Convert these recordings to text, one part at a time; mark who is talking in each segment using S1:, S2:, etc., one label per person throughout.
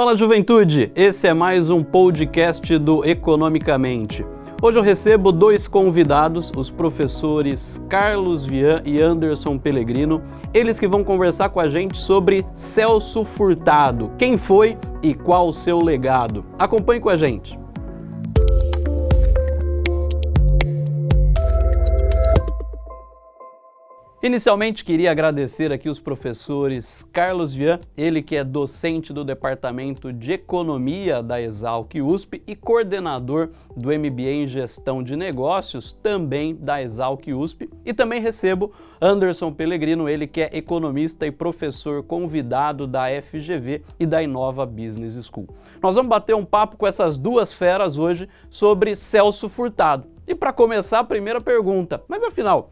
S1: Fala juventude, esse é mais um podcast do Economicamente. Hoje eu recebo dois convidados, os professores Carlos Vian e Anderson Pellegrino, eles que vão conversar com a gente sobre Celso Furtado, quem foi e qual o seu legado. Acompanhe com a gente. Inicialmente queria agradecer aqui os professores Carlos Vian, ele que é docente do Departamento de Economia da Exalc USP e coordenador do MBA em Gestão de Negócios, também da Exalc USP, e também recebo Anderson Pellegrino, ele que é economista e professor convidado da FGV e da Inova Business School. Nós vamos bater um papo com essas duas feras hoje sobre Celso Furtado. E para começar, a primeira pergunta, mas afinal,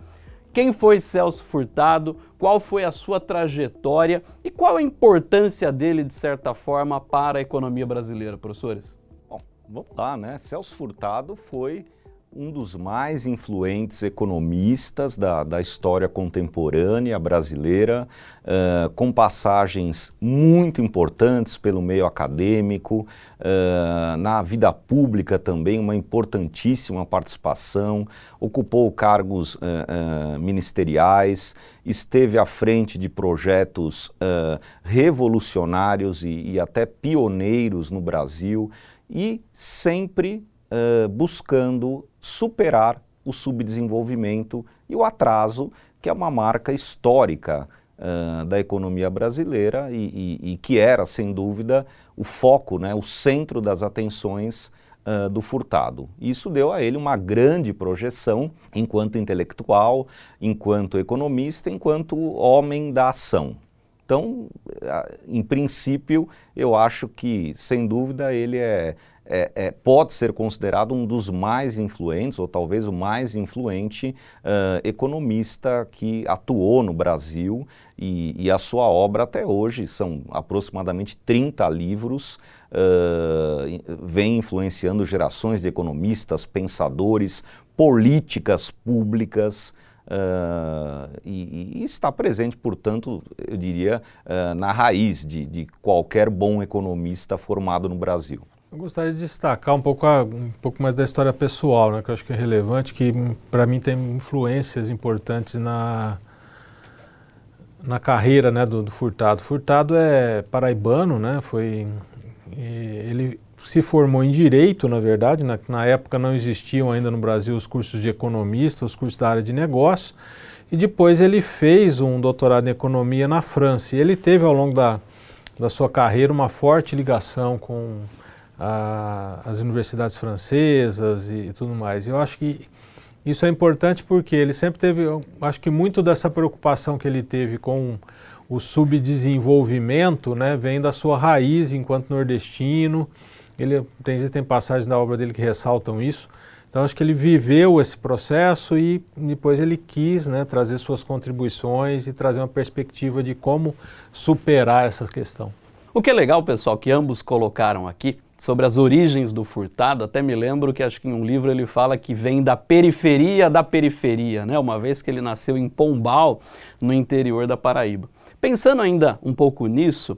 S1: quem foi Celso Furtado? Qual foi a sua trajetória e qual a importância dele, de certa forma, para a economia brasileira, professores?
S2: Bom, vamos lá, né? Celso Furtado foi um dos mais influentes economistas da, da história contemporânea brasileira, uh, com passagens muito importantes pelo meio acadêmico, uh, na vida pública também, uma importantíssima participação, ocupou cargos uh, ministeriais, esteve à frente de projetos revolucionários e, e até pioneiros no Brasil e sempre uh, buscando superar o subdesenvolvimento e o atraso, que é uma marca histórica uh, da economia brasileira e, e, e, que era, sem dúvida, o foco, né, o centro das atenções uh, do Furtado. Isso deu a ele uma grande projeção enquanto intelectual, enquanto economista, enquanto homem da ação. Então, em princípio, eu acho que, sem dúvida, ele é é, é, pode ser considerado um dos mais influentes, ou talvez o mais influente uh, economista que atuou no Brasil e, e, a sua obra até hoje, são aproximadamente 30 livros, uh, vem influenciando gerações de economistas, pensadores, políticas públicas, Uh, e, e, está presente, portanto, eu diria, uh, na raiz de, de, qualquer bom economista formado no Brasil.
S3: Eu gostaria de destacar um pouco, a, um pouco mais da história pessoal, né, que eu acho que é relevante, que para mim tem influências importantes na, na carreira né, do, do, Furtado. Furtado é paraibano, né, foi, ele se formou em Direito, na verdade, na, na época não existiam ainda no Brasil os cursos de economista, os cursos da área de negócio, e depois ele fez um doutorado em Economia na França. E ele teve ao longo da, da sua carreira uma forte ligação com a, as universidades francesas e tudo mais. Eu acho que isso é importante porque ele sempre teve, acho que muito dessa preocupação que ele teve com o subdesenvolvimento, né, vem da sua raiz enquanto nordestino. Ele tem existem passagens da obra dele que ressaltam isso. Então acho que ele viveu esse processo e depois ele quis né, trazer suas contribuições e trazer uma perspectiva de como superar essa questão.
S1: O que é legal, pessoal, que ambos colocaram aqui sobre as origens do furtado, até me lembro que acho que em um livro ele fala que vem da periferia da periferia, né? Uma vez que ele nasceu em Pombal, no interior da Paraíba. Pensando ainda um pouco nisso,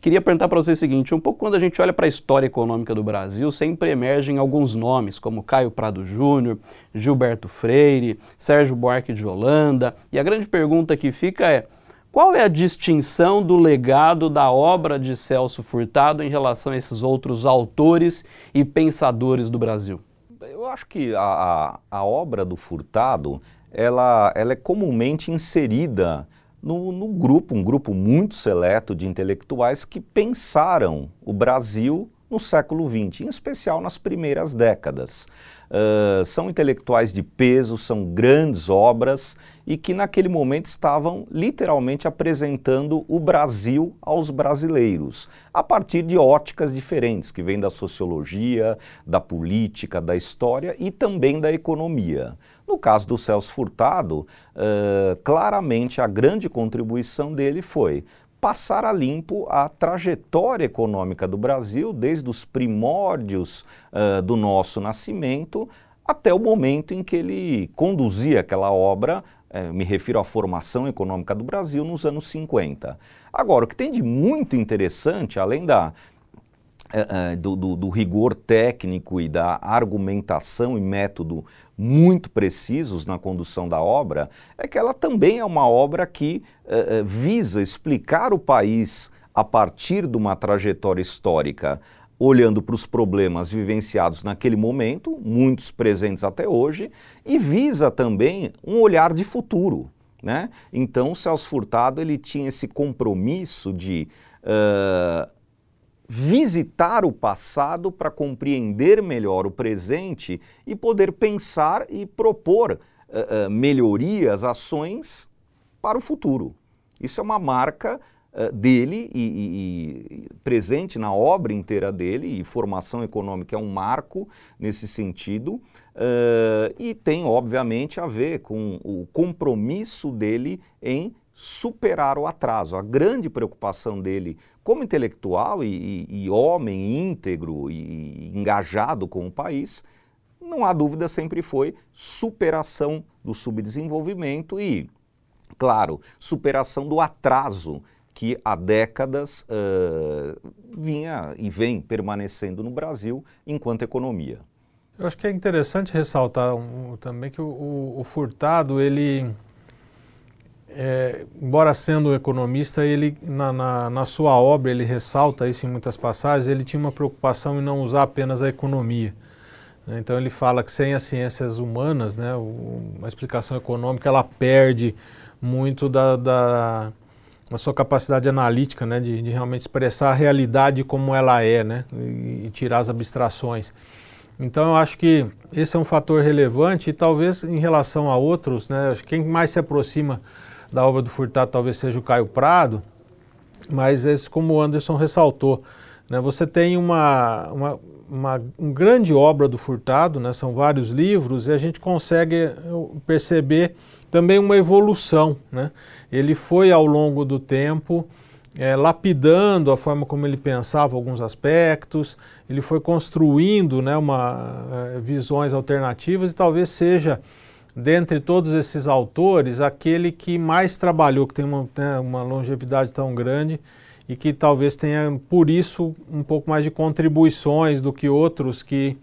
S1: queria perguntar para você o seguinte: um pouco quando a gente olha para a história econômica do Brasil, sempre emergem alguns nomes, como Caio Prado Júnior, Gilberto Freire, Sérgio Buarque de Holanda, e a grande pergunta que fica é qual é a distinção do legado da obra de Celso Furtado em relação a esses outros autores e pensadores do Brasil?
S2: Eu acho que a, a, obra do Furtado ela, ela é comumente inserida no, no, grupo, um grupo muito seleto de intelectuais que pensaram o Brasil no século XX, em especial nas primeiras décadas. Uh, são intelectuais de peso, são grandes obras e que naquele momento estavam literalmente apresentando o Brasil aos brasileiros, a partir de óticas diferentes, que vêm da sociologia, da política, da história e também da economia. No caso do Celso Furtado, uh, claramente a grande contribuição dele foi passar a limpo a trajetória econômica do Brasil, desde os primórdios uh, do nosso nascimento até o momento em que ele conduzia aquela obra, uh, me refiro à formação econômica do Brasil nos anos 50. Agora, o que tem de muito interessante, além da, do, do, do rigor técnico e da argumentação e método muito precisos na condução da obra, é que ela também é uma obra que uh, visa explicar o país a partir de uma trajetória histórica, olhando para os problemas vivenciados naquele momento, muitos presentes até hoje, e visa também um olhar de futuro. Né? Então, Celso Furtado ele tinha esse compromisso de uh, visitar o passado para compreender melhor o presente e poder pensar e propor uh, melhorias, ações para o futuro. Isso é uma marca uh, dele e, e, e, presente na obra inteira dele, e formação econômica é um marco nesse sentido, e tem, obviamente, a ver com o compromisso dele em superar o atraso. A grande preocupação dele como intelectual e, e, e homem íntegro e engajado com o país, não há dúvida, sempre foi superação do subdesenvolvimento e, claro, superação do atraso que há décadas uh, vinha e vem permanecendo no Brasil enquanto economia.
S3: Eu acho que é interessante ressaltar um, também que o, o, o Furtado, ele é, embora sendo economista, ele na, na, na, sua obra ele ressalta isso em muitas passagens. Ele tinha uma preocupação em não usar apenas a economia. Né? Então ele fala que sem as ciências humanas, né, uma explicação econômica ela perde muito da, da, da sua capacidade analítica, né, de, de, realmente expressar a realidade como ela é, né, e, e tirar as abstrações. Então eu acho que esse é um fator relevante e talvez em relação a outros, né, quem mais se aproxima da obra do Furtado talvez seja o Caio Prado, mas esse, como o Anderson ressaltou, né, você tem uma, uma, uma, uma grande obra do Furtado, né, são vários livros, e a gente consegue perceber também uma evolução. Né? Ele foi ao longo do tempo é, lapidando a forma como ele pensava alguns aspectos, ele foi construindo né, uma, é, visões alternativas e talvez seja dentre todos esses autores, aquele que mais trabalhou, que tem uma, né, uma, longevidade tão grande e que talvez tenha, por isso, um pouco mais de contribuições do que outros que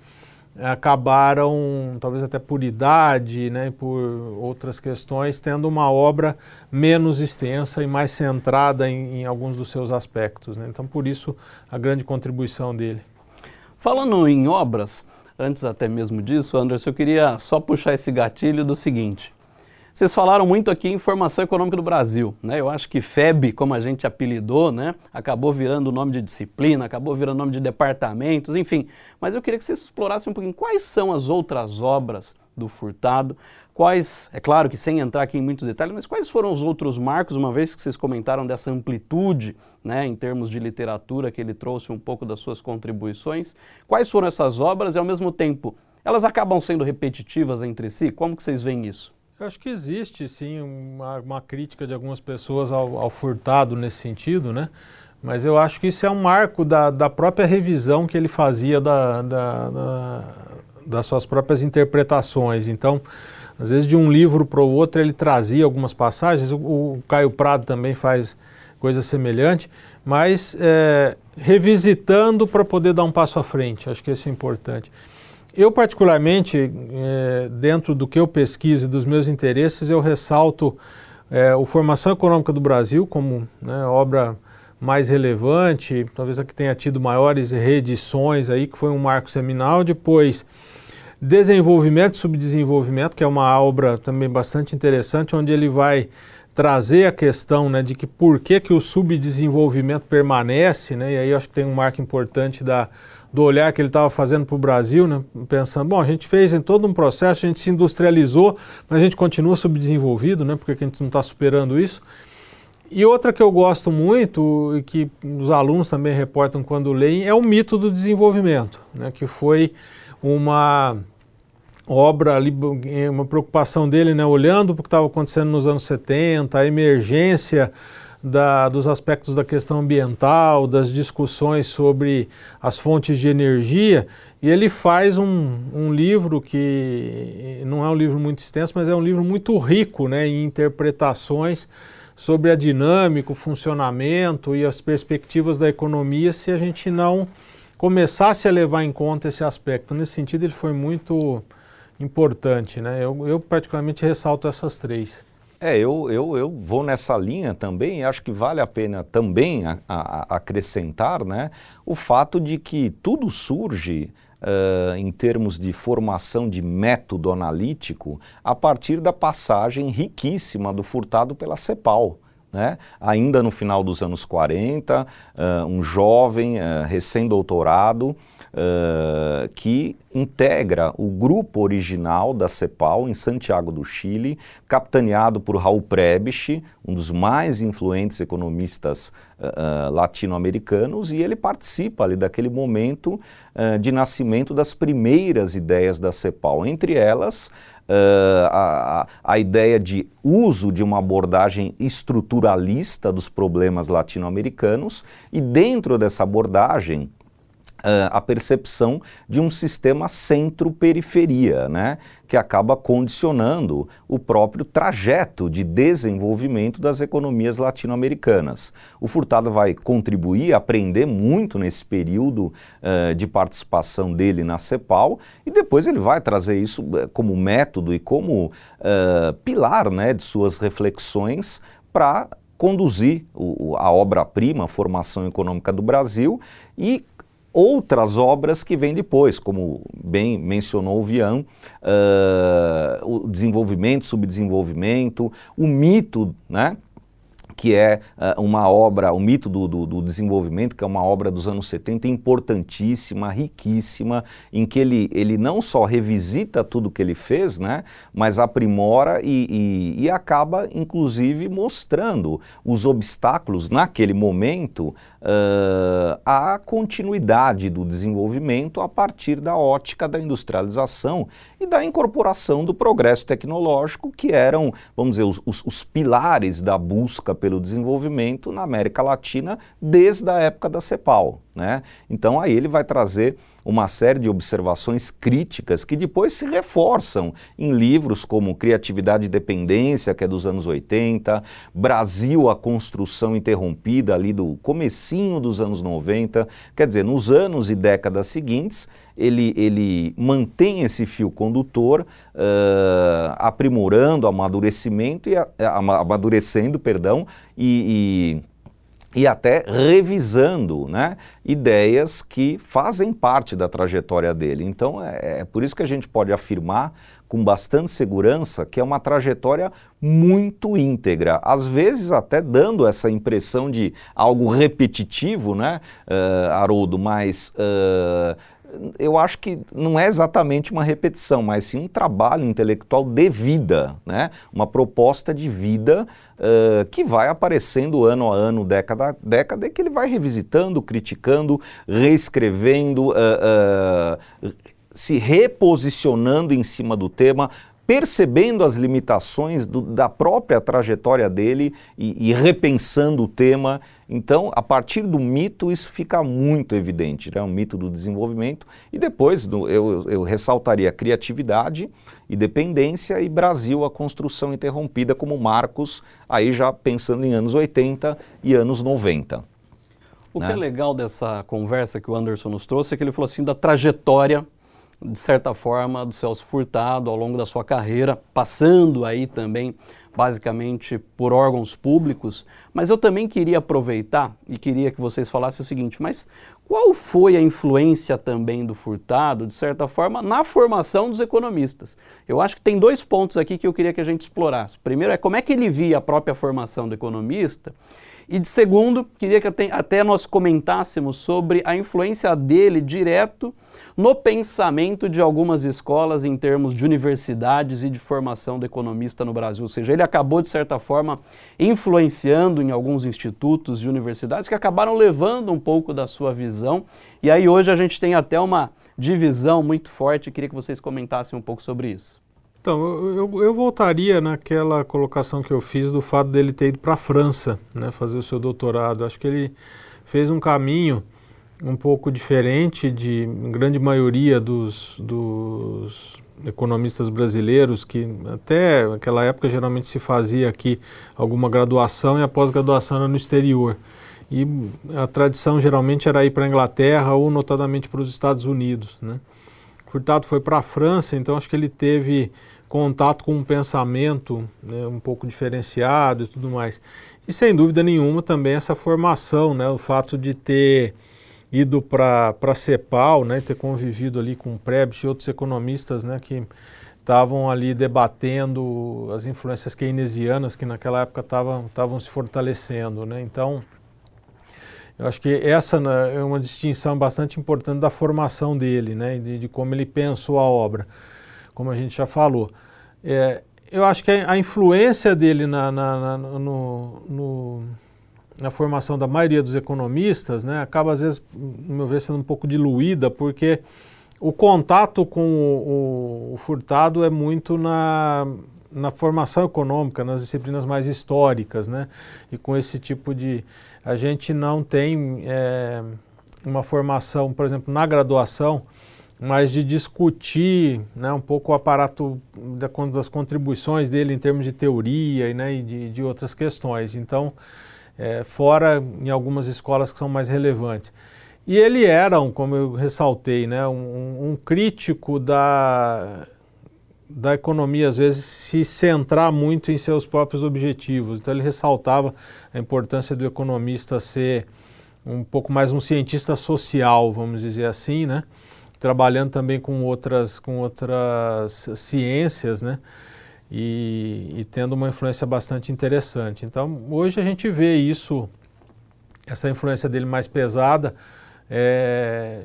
S3: acabaram, talvez até por idade, né, por outras questões, tendo uma obra menos extensa e mais centrada em, em alguns dos seus aspectos. Né? Então, por isso, a grande contribuição dele.
S1: Falando em obras, antes até mesmo disso, Anderson, eu queria só puxar esse gatilho do seguinte. Vocês falaram muito aqui em formação econômica do Brasil, né? Eu acho que FEB, como a gente apelidou, né, acabou virando o nome de disciplina, acabou virando nome de departamentos, enfim. Mas eu queria que vocês explorassem um pouquinho quais são as outras obras do Furtado, quais, é claro que sem entrar aqui em muitos detalhes, mas quais foram os outros marcos, uma vez que vocês comentaram dessa amplitude, né, em termos de literatura que ele trouxe um pouco das suas contribuições, quais foram essas obras e ao mesmo tempo, elas acabam sendo repetitivas entre si? Como que vocês veem isso?
S3: Eu acho que existe sim uma, uma crítica de algumas pessoas ao, ao, Furtado nesse sentido, né? Mas eu acho que isso é um marco da, da própria revisão que ele fazia da, da, da, das suas próprias interpretações. Então, às vezes de um livro para o outro ele trazia algumas passagens. O, o, Caio Prado também faz coisa semelhante, mas é, revisitando para poder dar um passo à frente. Acho que isso é importante. Eu, particularmente, é, dentro do que eu pesquiso e dos meus interesses, eu ressalto é, o Formação Econômica do Brasil como né, obra mais relevante, talvez a que tenha tido maiores reedições aí, que foi um marco seminal. Depois, Desenvolvimento e Subdesenvolvimento, que é uma obra também bastante interessante, onde ele vai trazer a questão né, de que por que, que o subdesenvolvimento permanece, né, e aí acho que tem um marco importante da, do olhar que ele estava fazendo para o Brasil, né, pensando, bom, a gente fez em todo um processo, a gente se industrializou, mas a gente continua subdesenvolvido, né, porque a gente não está superando isso. E outra que eu gosto muito e que os alunos também reportam quando leem é o mito do desenvolvimento, né, que foi uma obra uma preocupação dele, né, olhando para o que estava acontecendo nos anos 70, a emergência da, dos aspectos da questão ambiental, das discussões sobre as fontes de energia, e ele faz um, um livro que não é um livro muito extenso, mas é um livro muito rico né, em interpretações sobre a dinâmica, o funcionamento e as perspectivas da economia se a gente não começasse a levar em conta esse aspecto. Nesse sentido, ele foi muito importante, né? Eu, eu particularmente ressalto essas três.
S2: É, eu, eu, eu vou nessa linha também, acho que vale a pena também a, a, acrescentar né, o fato de que tudo surge uh, em termos de formação de método analítico a partir da passagem riquíssima do Furtado pela CEPAL. Né? Ainda no final dos anos 40, uh, um jovem uh, recém-doutorado uh, que integra o grupo original da CEPAL em Santiago do Chile, capitaneado por Raul Prebisch, um dos mais influentes economistas latino-americanos, e ele participa ali daquele momento de nascimento das primeiras ideias da CEPAL, entre elas Uh, a, a, ideia de uso de uma abordagem estruturalista dos problemas latino-americanos e dentro dessa abordagem a percepção de um sistema centro-periferia, né, que acaba condicionando o próprio trajeto de desenvolvimento das economias latino-americanas. O Furtado vai contribuir, aprender muito nesse período uh, de participação dele na CEPAL e depois ele vai trazer isso como método e como uh, pilar né, de suas reflexões para conduzir o, a obra-prima, a formação econômica do Brasil e outras obras que vêm depois, como bem mencionou o Vian, uh, o desenvolvimento, subdesenvolvimento, o mito, né? que é uh, uma obra, o mito do, do, do, desenvolvimento, que é uma obra dos anos 70 importantíssima, riquíssima, em que ele, ele não só revisita tudo que ele fez, né, mas aprimora e, e, e acaba, inclusive, mostrando os obstáculos naquele momento uh, à continuidade do desenvolvimento a partir da ótica da industrialização e da incorporação do progresso tecnológico, que eram, vamos dizer, os, os, os pilares da busca pelo desenvolvimento na América Latina desde a época da CEPAL. Né? Então aí ele vai trazer uma série de observações críticas que depois se reforçam em livros como Criatividade e Dependência, que é dos anos 80, Brasil, a Construção Interrompida, ali do comecinho dos anos 90. Quer dizer, nos anos e décadas seguintes, ele, ele mantém esse fio condutor, uh, aprimorando, amadurecimento e, uh, amadurecendo, perdão, e, e e até revisando né, ideias que fazem parte da trajetória dele. Então é, é, por isso que a gente pode afirmar com bastante segurança que é uma trajetória muito íntegra, às vezes até dando essa impressão de algo repetitivo, né, uh, Haroldo, mas uh, eu acho que não é exatamente uma repetição, mas sim um trabalho intelectual de vida, né? uma proposta de vida uh, que vai aparecendo ano a ano, década a década, e que ele vai revisitando, criticando, reescrevendo, uh, uh, se reposicionando em cima do tema, percebendo as limitações do, da própria trajetória dele e, e, repensando o tema. Então, a partir do mito, isso fica muito evidente, né? o mito do desenvolvimento. E depois do, eu, eu ressaltaria criatividade e dependência e Brasil, a construção interrompida como marcos, aí já pensando em anos 80 e anos 90.
S1: O né? que é legal dessa conversa que o Anderson nos trouxe é que ele falou assim da trajetória de certa forma, do Celso Furtado ao longo da sua carreira, passando aí também basicamente por órgãos públicos, mas eu também queria aproveitar e queria que vocês falassem o seguinte, mas qual foi a influência também do Furtado, de certa forma, na formação dos economistas? Eu acho que tem dois pontos aqui que eu queria que a gente explorasse. Primeiro é como é que ele via a própria formação do economista e de segundo, queria que até nós comentássemos sobre a influência dele direto no pensamento de algumas escolas em termos de universidades e de formação do economista no Brasil. Ou seja, ele acabou, de certa forma, influenciando em alguns institutos e universidades que acabaram levando um pouco da sua visão. E aí hoje a gente tem até uma divisão muito forte. Queria que vocês comentassem um pouco sobre isso.
S3: Então, eu, eu, voltaria naquela colocação que eu fiz do fato dele ter ido para a França, né, fazer o seu doutorado. Acho que ele fez um caminho um pouco diferente de grande maioria dos, dos economistas brasileiros, que até aquela época geralmente se fazia aqui alguma graduação e a pós-graduação era no exterior. E a tradição geralmente era ir para a Inglaterra ou notadamente para os Estados Unidos. Né? Furtado foi para a França, então acho que ele teve contato com um pensamento né, um pouco diferenciado e tudo mais. E sem dúvida nenhuma também essa formação, né, o fato de ter ido para a CEPAL, né, ter convivido ali com o Prebisch e outros economistas né, que estavam ali debatendo as influências keynesianas que naquela época estavam se fortalecendo. Né? Então, eu acho que essa né, é uma distinção bastante importante da formação dele, né, de, de como ele pensou a obra, como a gente já falou. É, eu acho que a, influência dele na, na, na no, no na formação da maioria dos economistas, né, acaba às vezes, no meu ver, sendo um pouco diluída, porque o contato com o, o, o Furtado é muito na, na formação econômica, nas disciplinas mais históricas, né, e com esse tipo de... A gente não tem é, uma formação, por exemplo, na graduação, mas de discutir né, um pouco o aparato das contribuições dele em termos de teoria né, e de, de outras questões. Então, é, fora em algumas escolas que são mais relevantes. E ele era, um, como eu ressaltei, né, um, um crítico da, da economia, às vezes, se centrar muito em seus próprios objetivos. Então, ele ressaltava a importância do economista ser um pouco mais um cientista social, vamos dizer assim, né? Trabalhando também com outras, com outras ciências, né? e, e, tendo uma influência bastante interessante. Então, hoje a gente vê isso, essa influência dele mais pesada, é,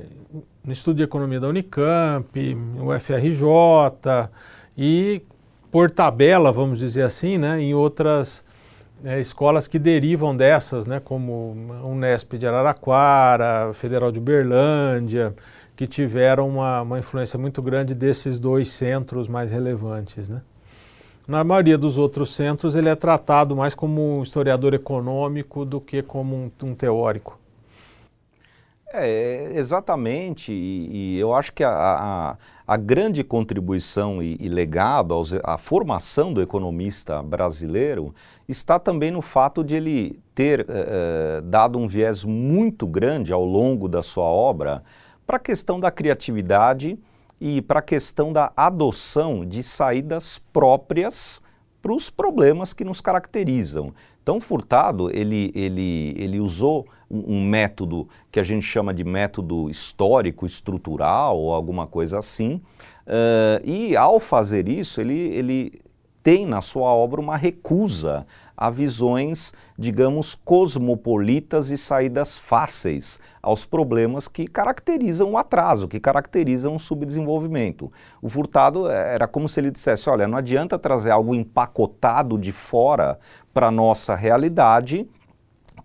S3: no estudo de economia da Unicamp, o FRJ e por tabela, vamos dizer assim, né, em outras é, escolas que derivam dessas, né, como a Unesp de Araraquara, Federal de Uberlândia, que tiveram uma, uma influência muito grande desses dois centros mais relevantes. Né? Na maioria dos outros centros, ele é tratado mais como um historiador econômico do que como um, um teórico.
S2: É, exatamente, e, e, eu acho que a, a, a grande contribuição e, e legado aos, à formação do economista brasileiro está também no fato de ele ter eh, dado um viés muito grande ao longo da sua obra para a questão da criatividade e para a questão da adoção de saídas próprias para os problemas que nos caracterizam. Então, Furtado, ele, ele, ele usou um, um, método que a gente chama de método histórico, estrutural ou alguma coisa assim, uh, e ao fazer isso, ele, ele tem na sua obra uma recusa a visões, digamos, cosmopolitas e saídas fáceis aos problemas que caracterizam o atraso, que caracterizam o subdesenvolvimento. O Furtado eh, era como se ele dissesse: olha, não adianta trazer algo empacotado de fora para a nossa realidade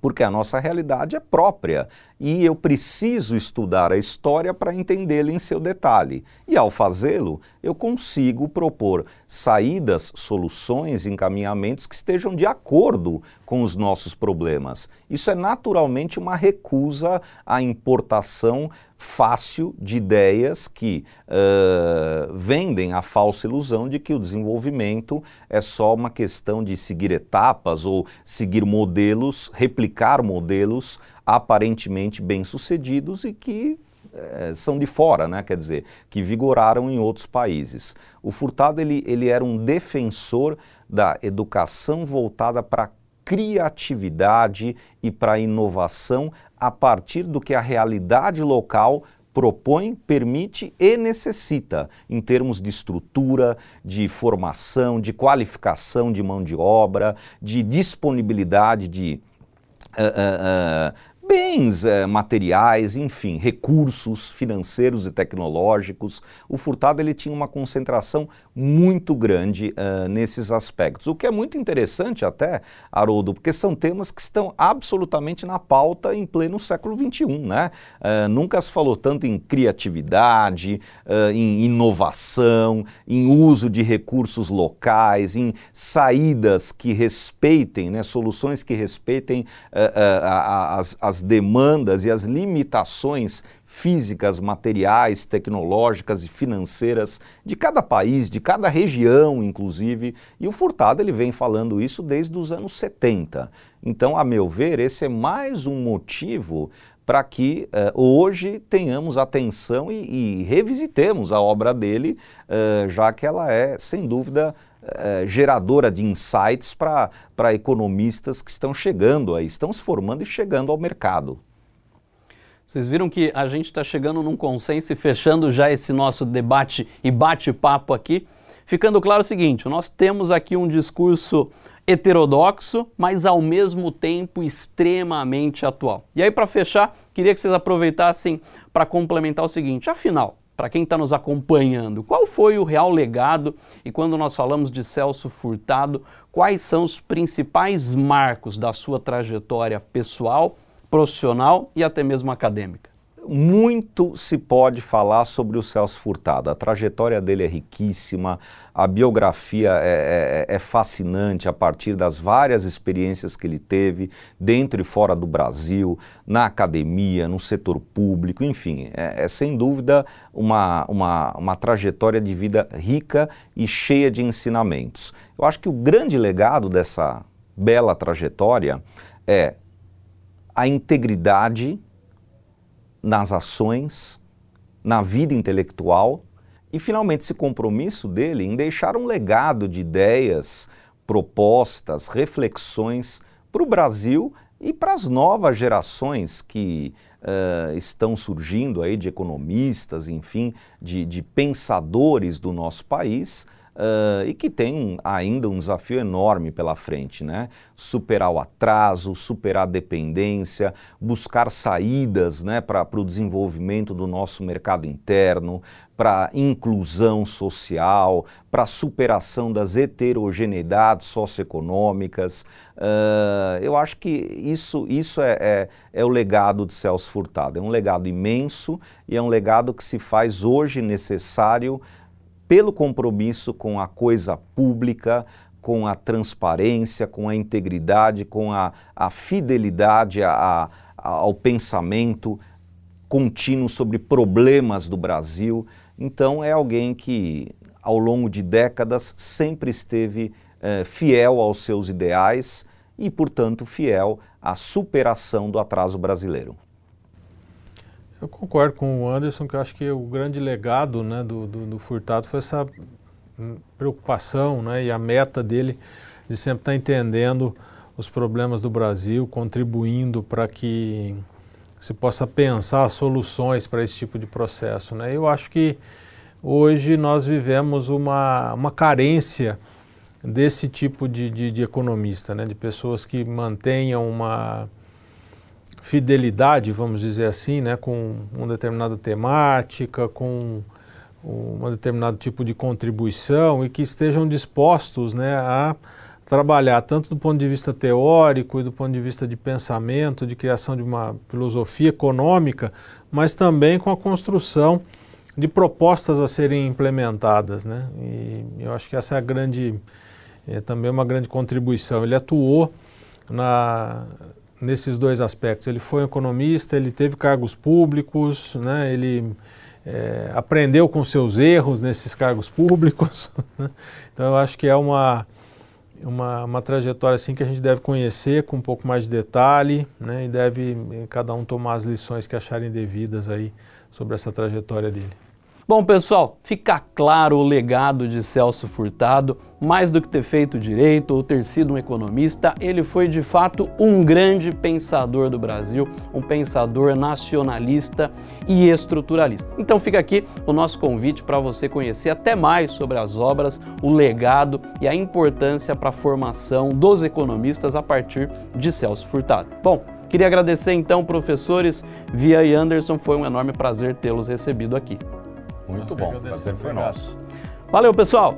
S2: porque a nossa realidade é própria e eu preciso estudar a história para entendê-la em seu detalhe. E ao fazê-lo, eu consigo propor saídas, soluções, encaminhamentos que estejam de acordo com os nossos problemas. Isso é naturalmente uma recusa à importação fácil de ideias que uh, vendem a falsa ilusão de que o desenvolvimento é só uma questão de seguir etapas ou seguir modelos, replicar modelos aparentemente bem-sucedidos e que eh, são de fora, né? quer dizer, que vigoraram em outros países. O Furtado ele, ele era um defensor da educação voltada para criatividade e para inovação a partir do que a realidade local propõe, permite e necessita em termos de estrutura, de formação, de qualificação de mão de obra, de disponibilidade de uh, uh, uh, bens eh, materiais, enfim, recursos financeiros e tecnológicos. O Furtado ele tinha uma concentração muito grande uh, nesses aspectos, o que é muito interessante até, Haroldo, porque são temas que estão absolutamente na pauta em pleno século XXI, né? Uh, nunca se falou tanto em criatividade, uh, em inovação, em uso de recursos locais, em saídas que respeitem, né, soluções que respeitem as, as as demandas e as limitações físicas, materiais, tecnológicas e financeiras de cada país, de cada região, inclusive. E o Furtado ele vem falando isso desde os anos 70. Então, a meu ver, esse é mais um motivo para que uh, hoje tenhamos atenção e, e, revisitemos a obra dele, uh, já que ela é, sem dúvida, uh, geradora de insights para economistas que estão chegando aí, estão se formando e chegando ao mercado.
S1: Vocês viram que a gente está chegando num consenso e fechando já esse nosso debate e bate-papo aqui, ficando claro o seguinte: nós temos aqui um discurso heterodoxo, mas ao mesmo tempo extremamente atual. E aí, para fechar, queria que vocês aproveitassem para complementar o seguinte: afinal, para quem está nos acompanhando, qual foi o real legado e quando nós falamos de Celso Furtado, quais são os principais marcos da sua trajetória pessoal, profissional e até mesmo acadêmica?
S2: Muito se pode falar sobre o Celso Furtado. A trajetória dele é riquíssima, a biografia é, é, é, fascinante a partir das várias experiências que ele teve dentro e fora do Brasil, na academia, no setor público, enfim, é, é sem dúvida uma, uma, uma trajetória de vida rica e cheia de ensinamentos. Eu acho que o grande legado dessa bela trajetória é a integridade nas ações, na vida intelectual e, finalmente, esse compromisso dele em deixar um legado de ideias, propostas, reflexões para o Brasil e para as novas gerações que uh, estão surgindo aí de economistas, enfim, de, de pensadores do nosso país, uh, e que tem ainda um desafio enorme pela frente, né? Superar o atraso, superar a dependência, buscar saídas né, para o desenvolvimento do nosso mercado interno, para inclusão social, para superação das heterogeneidades socioeconômicas. Uh, eu acho que isso, isso é, é, é, o legado de Celso Furtado. É um legado imenso e é um legado que se faz hoje necessário pelo compromisso com a coisa pública, com a transparência, com a integridade, com a, a fidelidade a, a, ao pensamento contínuo sobre problemas do Brasil. Então, é alguém que, ao longo de décadas, sempre esteve eh, fiel aos seus ideais e, portanto, fiel à superação do atraso brasileiro.
S3: Eu concordo com o Anderson que eu acho que o grande legado né, do, do, do, Furtado foi essa preocupação né, e a meta dele de sempre estar entendendo os problemas do Brasil, contribuindo para que se possa pensar soluções para esse tipo de processo. Né? Eu acho que hoje nós vivemos uma, uma carência desse tipo de, de, de economista, né? de pessoas que mantenham uma fidelidade, vamos dizer assim, né, com uma determinada temática, com um determinado tipo de contribuição e que estejam dispostos né, a trabalhar tanto do ponto de vista teórico e do ponto de vista de pensamento, de criação de uma filosofia econômica, mas também com a construção de propostas a serem implementadas. Né? E eu acho que essa é a grande, é também uma grande contribuição. Ele atuou na, nesses dois aspectos. Ele foi economista, ele teve cargos públicos, né? ele é, aprendeu com seus erros nesses cargos públicos. Né? Então eu acho que é uma, uma, uma trajetória assim que a gente deve conhecer com um pouco mais de detalhe, né? E deve eh, cada um tomar as lições que acharem devidas aí sobre essa trajetória dele.
S1: Bom, pessoal, fica claro o legado de Celso Furtado. Mais do que ter feito direito ou ter sido um economista, ele foi de fato um grande pensador do Brasil, um pensador nacionalista e estruturalista. Então fica aqui o nosso convite para você conhecer até mais sobre as obras, o legado e a importância para a formação dos economistas a partir de Celso Furtado. Bom, queria agradecer então, professores Via e Anderson, foi um enorme prazer tê-los recebido aqui.
S2: Muito bom, o prazer foi nosso.
S1: Valeu, pessoal!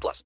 S4: 18 plus.